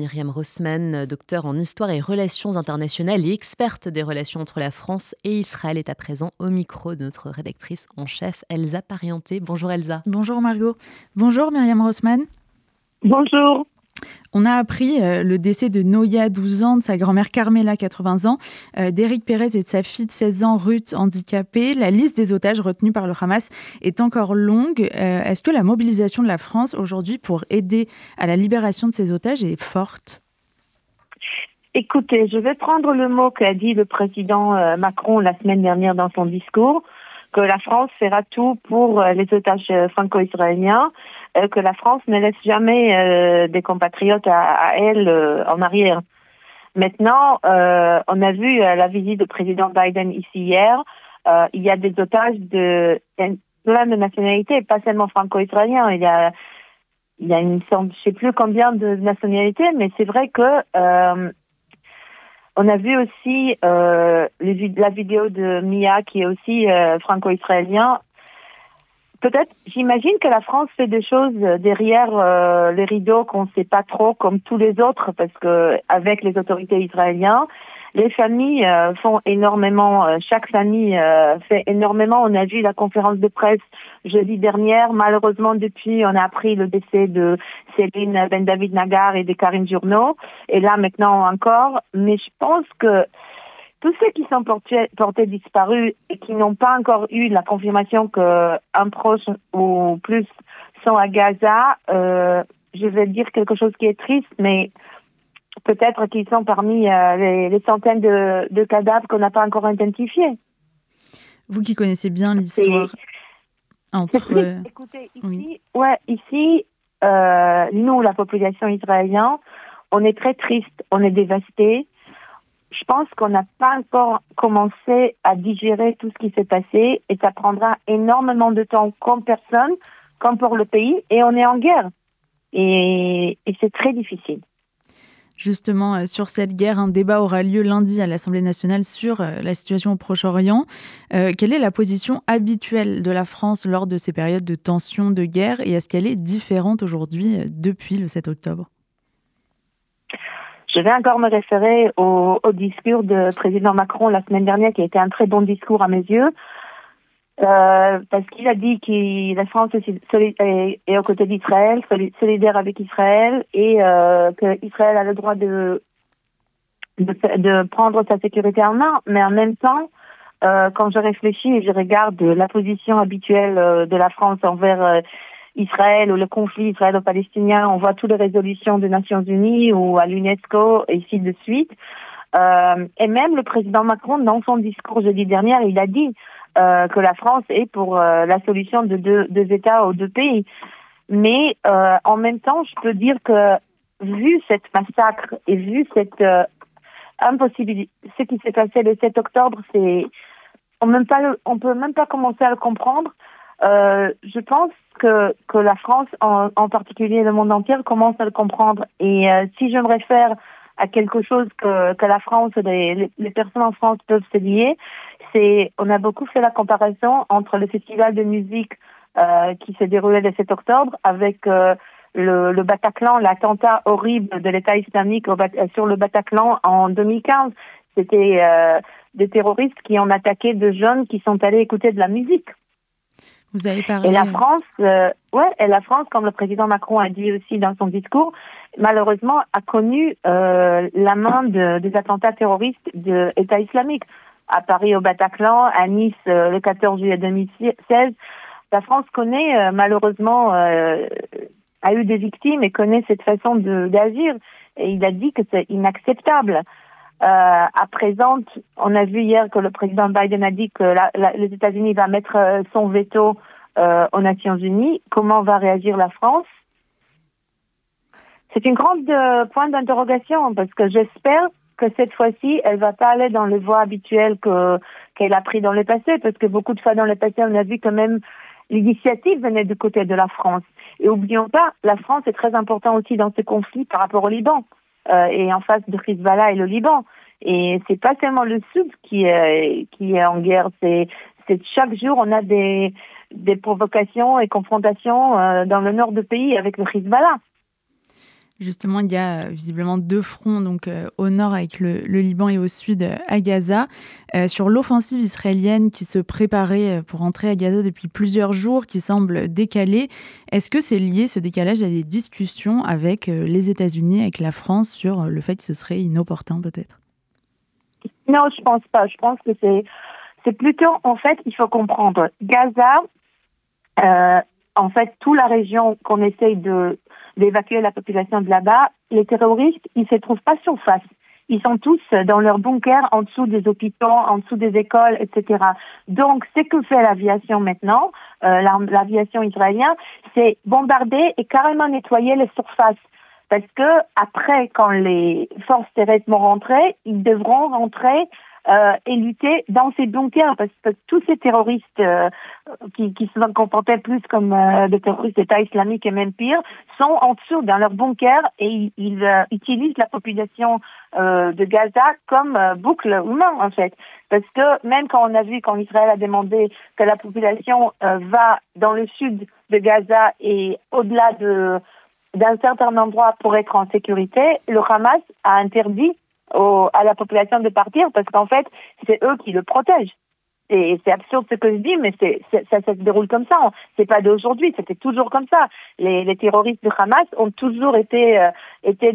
Myriam Rossman, docteur en histoire et relations internationales et experte des relations entre la France et Israël, est à présent au micro de notre rédactrice en chef, Elsa Parienté. Bonjour Elsa. Bonjour Margot. Bonjour Myriam Rossman. Bonjour. On a appris euh, le décès de Noya, 12 ans, de sa grand-mère Carmela, 80 ans, euh, d'Éric Pérez et de sa fille de 16 ans, Ruth, handicapée. La liste des otages retenus par le Hamas est encore longue. Euh, est-ce que la mobilisation de la France aujourd'hui pour aider à la libération de ces otages est forte? Écoutez, je vais prendre le mot qu'a dit le président Macron la semaine dernière dans son discours, que la France fera tout pour les otages franco-israéliens que la France ne laisse jamais euh, des compatriotes à, elle euh, en arrière. Maintenant, on a vu la visite du président Biden ici hier. il y a des otages de plein de nationalités, pas seulement franco-israéliens. Il y a il y a une je sais plus combien de nationalités, mais c'est vrai que on a vu aussi la vidéo de Mia qui est aussi franco-israélien Peut-être, j'imagine que la France fait des choses derrière euh, les rideaux qu'on ne sait pas trop, comme tous les autres, parce que avec les autorités israéliennes, les familles euh, font énormément. Euh, chaque famille fait énormément. On a vu la conférence de presse jeudi dernière. Malheureusement, depuis, on a appris le décès de Céline Ben David Nagar et de Karine Journeau. Et là, maintenant encore. Mais je pense que tous ceux qui sont portés, portés disparus et qui n'ont pas encore eu la confirmation qu'un proche ou plus sont à Gaza, euh, je vais dire quelque chose qui est triste, mais peut-être qu'ils sont parmi euh, les, centaines de, cadavres qu'on n'a pas encore identifiés. Vous qui connaissez bien l'histoire entre. Euh, Écoutez, ici, ouais, ici, nous, la population israélienne, on est très triste, on est dévasté je pense qu'on n'a pas encore commencé à digérer tout ce qui s'est passé et ça prendra énormément de temps comme personne, comme pour le pays et on est en guerre. Et, c'est très difficile. Justement, euh, sur cette guerre, un débat aura lieu lundi à l'Assemblée nationale sur euh, la situation au Proche-Orient. Euh, quelle est la position habituelle de la France lors de ces périodes de tension, de guerre, et est-ce qu'elle est différente aujourd'hui depuis le 7 octobre? Je vais encore me référer au, discours de président Macron la semaine dernière, qui a été un très bon discours à mes yeux, euh, parce qu'il a dit que la France est, est, aux côtés d'Israël, solidaire avec Israël, et euh, qu'Israël a le droit de, de, de, prendre sa sécurité en main, mais en même temps, euh, quand je réfléchis et je regarde la position habituelle euh, de la France envers euh, Israël ou le conflit israélo-palestinien, on voit toutes les résolutions des Nations Unies ou à l'UNESCO et ainsi de suite. Euh, et même le président Macron, dans son discours jeudi dernier, il a dit euh, que la France est pour euh, la solution de deux, États ou deux pays. Mais en même temps, je peux dire que vu cette massacre et vu cette impossibilité, ce qui s'est passé le 7 octobre, c'est on ne peut même pas commencer à le comprendre. Euh, je pense que, que la France, en, en, particulier le monde entier, commence à le comprendre. Et euh, si je me réfère à quelque chose que, que la France, les, les personnes en France peuvent se lier, c'est on a beaucoup fait la comparaison entre le festival de musique euh, qui s'est déroulé le 7 octobre avec euh, le, le Bataclan, l'attentat horrible de l'État islamique au, sur le Bataclan en 2015. C'était euh, des terroristes qui ont attaqué de jeunes qui sont allés écouter de la musique. Vous avez parlé. Et la France, euh, ouais, et la France, comme le président Macron a dit aussi dans son discours, malheureusement a connu euh, la main de, des attentats terroristes de l'État islamique à Paris au Bataclan, à Nice euh, le 14 juillet 2016. La France connaît euh, malheureusement euh, a eu des victimes et connaît cette façon d'agir. Et il a dit que c'est inacceptable. Euh, à présent, on a vu hier que le président Biden a dit que la, la, les États-Unis va mettre euh, son veto euh, aux Nations Unies. Comment va réagir la France? C'est une grande point d'interrogation parce que j'espère que cette fois-ci, elle va pas aller dans les voies habituelles que qu'elle a pris dans le passé, parce que beaucoup de fois dans le passé, on a vu quand même l'initiative venait du côté de la France. Et oublions pas, la France est très importante aussi dans ce conflit par rapport au Liban et en face de Hezbollah et le Liban. Et c'est pas seulement le Sud qui est, qui est en guerre, c'est chaque jour on a des, des provocations et confrontations euh, dans le nord du pays avec le Hezbollah. Justement, il y a visiblement deux fronts, donc au nord avec le, Liban et au sud à Gaza. sur l'offensive israélienne qui se préparait pour entrer à Gaza depuis plusieurs jours, qui semble décalée, est-ce que c'est lié ce décalage à des discussions avec les États-Unis, avec la France sur le fait que ce serait inopportun peut-être? Non, je pense pas. Je pense que c'est c'est plutôt en fait il faut comprendre Gaza. Euh, en fait, toute la région qu'on essaye de d'évacuer la population de là-bas, les terroristes, ils se trouvent pas sur face. Ils sont tous dans leurs bunkers, en dessous des hôpitaux, en dessous des écoles, etc. Donc, ce que fait l'aviation maintenant, euh, l'aviation israélienne, c'est bombarder et carrément nettoyer les surfaces. Parce que après, quand les forces terrestres vont rentrer, ils devront rentrer euh, et lutter dans ces bunkers parce que tous ces terroristes euh, qui, qui se comportaient plus comme euh, des terroristes d'État islamique et même pire sont en dessous dans leurs bunkers et ils, euh, utilisent la population de Gaza comme boucle humaine en fait. Parce que même quand on a vu quand Israël a demandé que la population va dans le sud de Gaza et au-delà de d'un certain endroit pour être en sécurité, le Hamas a interdit à la population de partir parce qu'en fait, c'est eux qui le protègent. Et c'est absurde ce que je dis, mais c'est, ça, ça, se déroule comme ça. C'est pas d'aujourd'hui, c'était toujours comme ça. Les, les, terroristes de Hamas ont toujours été, euh, été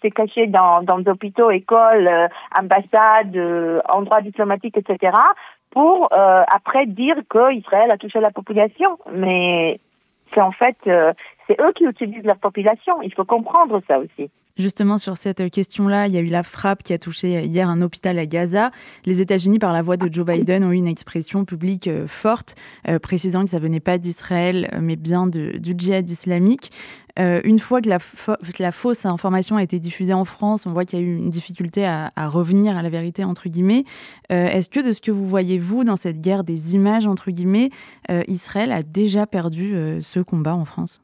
s'est caché dans, dans des hôpitaux, écoles, euh, ambassades, euh, endroits diplomatiques, etc. pour euh, après dire que Israël a touché la population. Mais c'est en fait, c'est eux qui utilisent la population. Il faut comprendre ça aussi. Justement, sur cette question-là, il y a eu la frappe qui a touché hier un hôpital à Gaza. Les États-Unis, par la voix de Joe Biden, ont eu une expression publique euh, forte, euh, précisant que ça venait pas d'Israël, euh, mais bien du djihad islamique. une fois que la, fausse information a été diffusée en France, on voit qu'il y a eu une difficulté à, revenir à la vérité, entre guillemets. Est-ce que de ce que vous voyez, vous, dans cette guerre des images, entre guillemets, Israël a déjà perdu ce combat en France?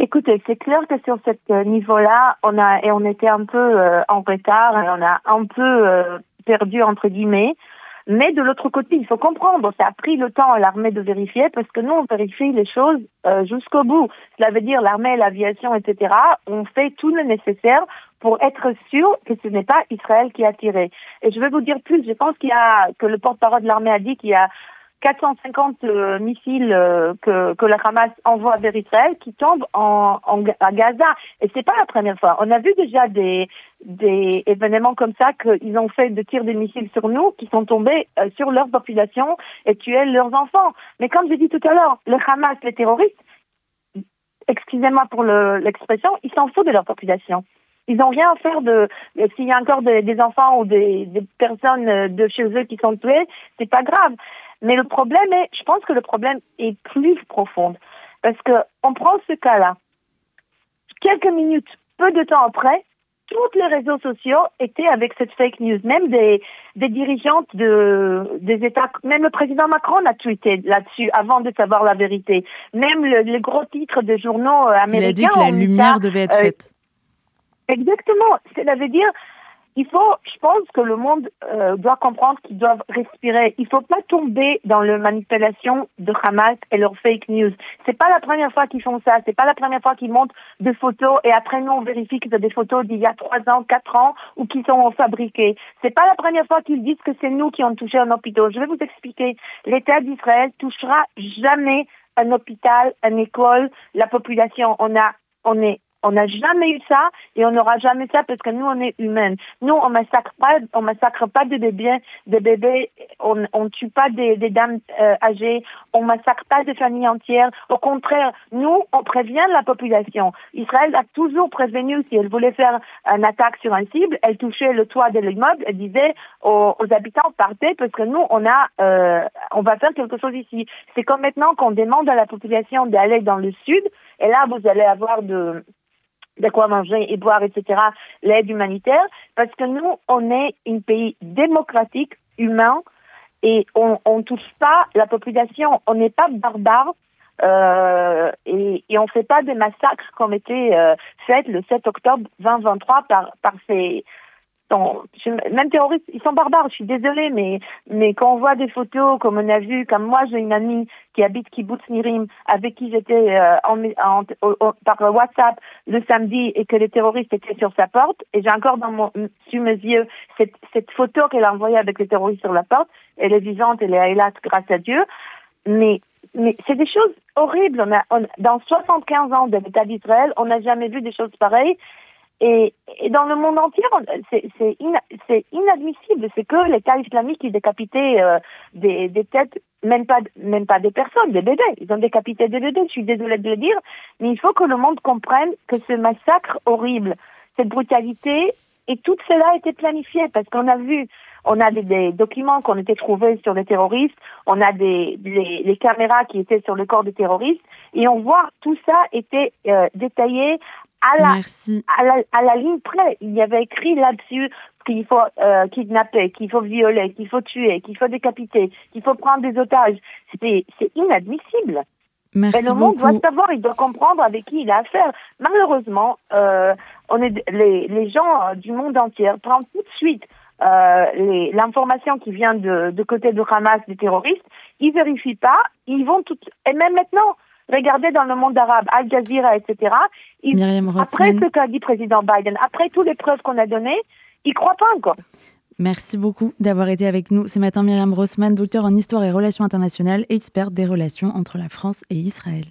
Écoutez, c'est clair que sur ce euh, niveau-là, on a et on était un peu euh, en retard et on a un peu euh, perdu entre guillemets. Mais de l'autre côté, il faut comprendre, ça a pris le temps à l'armée de vérifier parce que nous, on vérifie les choses jusqu'au bout. Cela veut dire l'armée, l'aviation, etc. On fait tout le nécessaire pour être sûr que ce n'est pas Israël qui a tiré. Et je vais vous dire plus, je pense qu'il y a que le porte-parole de l'armée a dit qu'il y a 450 euh, missiles euh, que, que le Hamas envoie vers Israël qui tombent en, en à Gaza. Et c'est pas la première fois. On a vu déjà des, des événements comme ça qu'ils ont fait de tirs de missiles sur nous qui sont tombés euh, sur leur population et tué leurs enfants. Mais comme j'ai dit tout à l'heure, le Hamas, les terroristes, excusez-moi pour l'expression, ils s'en foutent de leur population. Ils n'ont rien à faire de s'il y a encore des, des enfants ou des, des personnes de chez eux qui sont tuées, c'est pas grave. Mais le problème est, je pense que le problème est plus profond. Parce que on prend ce cas-là. Quelques minutes, peu de temps après, tous les réseaux sociaux étaient avec cette fake news. Même des, des dirigeantes de, des États, même le président Macron a tweeté là-dessus avant de savoir la vérité. Même le, les gros titres de journaux américains. Il a dit que la lumière devait être euh, faite. Exactement. Cela veut dire, il faut, je pense que le monde euh, doit comprendre qu'ils doivent respirer. Il faut pas tomber dans la manipulation de Hamas et leurs fake news. C'est pas la première fois qu'ils font ça. C'est pas la première fois qu'ils montrent des photos et après nous on vérifie que c'est des photos d'il y a trois ans, quatre ans ou qui sont fabriquées. C'est pas la première fois qu'ils disent que c'est nous qui ont touché un hôpital. Je vais vous expliquer. L'État d'Israël touchera jamais un hôpital, une école, la population. On a, on est on n'a jamais eu ça et on n'aura jamais ça parce que nous, on est humains. Nous, on massacre pas, on massacre pas de bébés, des bébés, on, on tue pas des, des dames euh, âgées, on massacre pas des familles entières. Au contraire, nous, on prévient la population. Israël a toujours prévenu si elle voulait faire une attaque sur un cible, elle touchait le toit de l'immeuble, elle disait aux, habitants partez parce que nous, on a, euh, on va faire quelque chose ici. C'est comme maintenant qu'on demande à la population d'aller dans le sud et là, vous allez avoir de de quoi manger et boire, etc., l'aide humanitaire, parce que nous, on est un pays démocratique, humain, et on ne touche pas la population, on n'est pas barbare, euh, et, et on ne fait pas des massacres comme étaient euh, faits le 7 octobre 2023 par, par ces même terroristes, ils sont barbares, je suis désolée, mais, mais quand on voit des photos, comme on a vu, comme moi, j'ai une amie qui habite Kibbutz Nirim, avec qui j'étais euh, en, par WhatsApp le samedi et que les terroristes étaient sur sa porte, et j'ai encore dans mon, sur mes yeux cette, cette photo qu'elle a envoyée avec les terroristes sur la porte, elle est vivante, elle est hélas, grâce à Dieu, mais mais c'est des choses horribles. On a, dans 75 ans de l'État d'Israël, on n'a jamais vu des choses pareilles. Et, et, dans le monde entier, c'est inadmissible. C'est que l'État islamique qui décapitait euh, des, des, têtes, même pas, même pas des personnes, des bébés. Ils ont décapité des bébés, je suis désolée de le dire, mais il faut que le monde comprenne que ce massacre horrible, cette brutalité, et tout cela a été planifié parce qu'on a vu, on a des, documents qui ont été trouvés sur les terroristes, on a des, les caméras qui étaient sur le corps des terroristes, et on voit tout ça était euh, détaillé à la, à la, à la ligne près. Il y avait écrit là-dessus qu'il faut euh, kidnapper, qu'il faut violer, qu'il faut tuer, qu'il faut décapiter, qu'il faut prendre des otages. C'est inadmissible. Merci Et le monde doit savoir, il doit comprendre avec qui il a affaire. Malheureusement, euh, on est, les, les gens euh, du monde entier prennent tout de suite euh, l'information qui vient de, de côté de Hamas, des terroristes, ils vérifient pas, ils vont tout... Et même maintenant, Regardez dans le monde arabe, Al Jazeera, etc. après ce qu'a dit président Biden, après toutes les preuves qu'on a données, ils croient pas encore. Merci beaucoup d'avoir été avec nous ce matin, Myriam Rossman, docteur en histoire et relations internationales, experte des relations entre la France et Israël.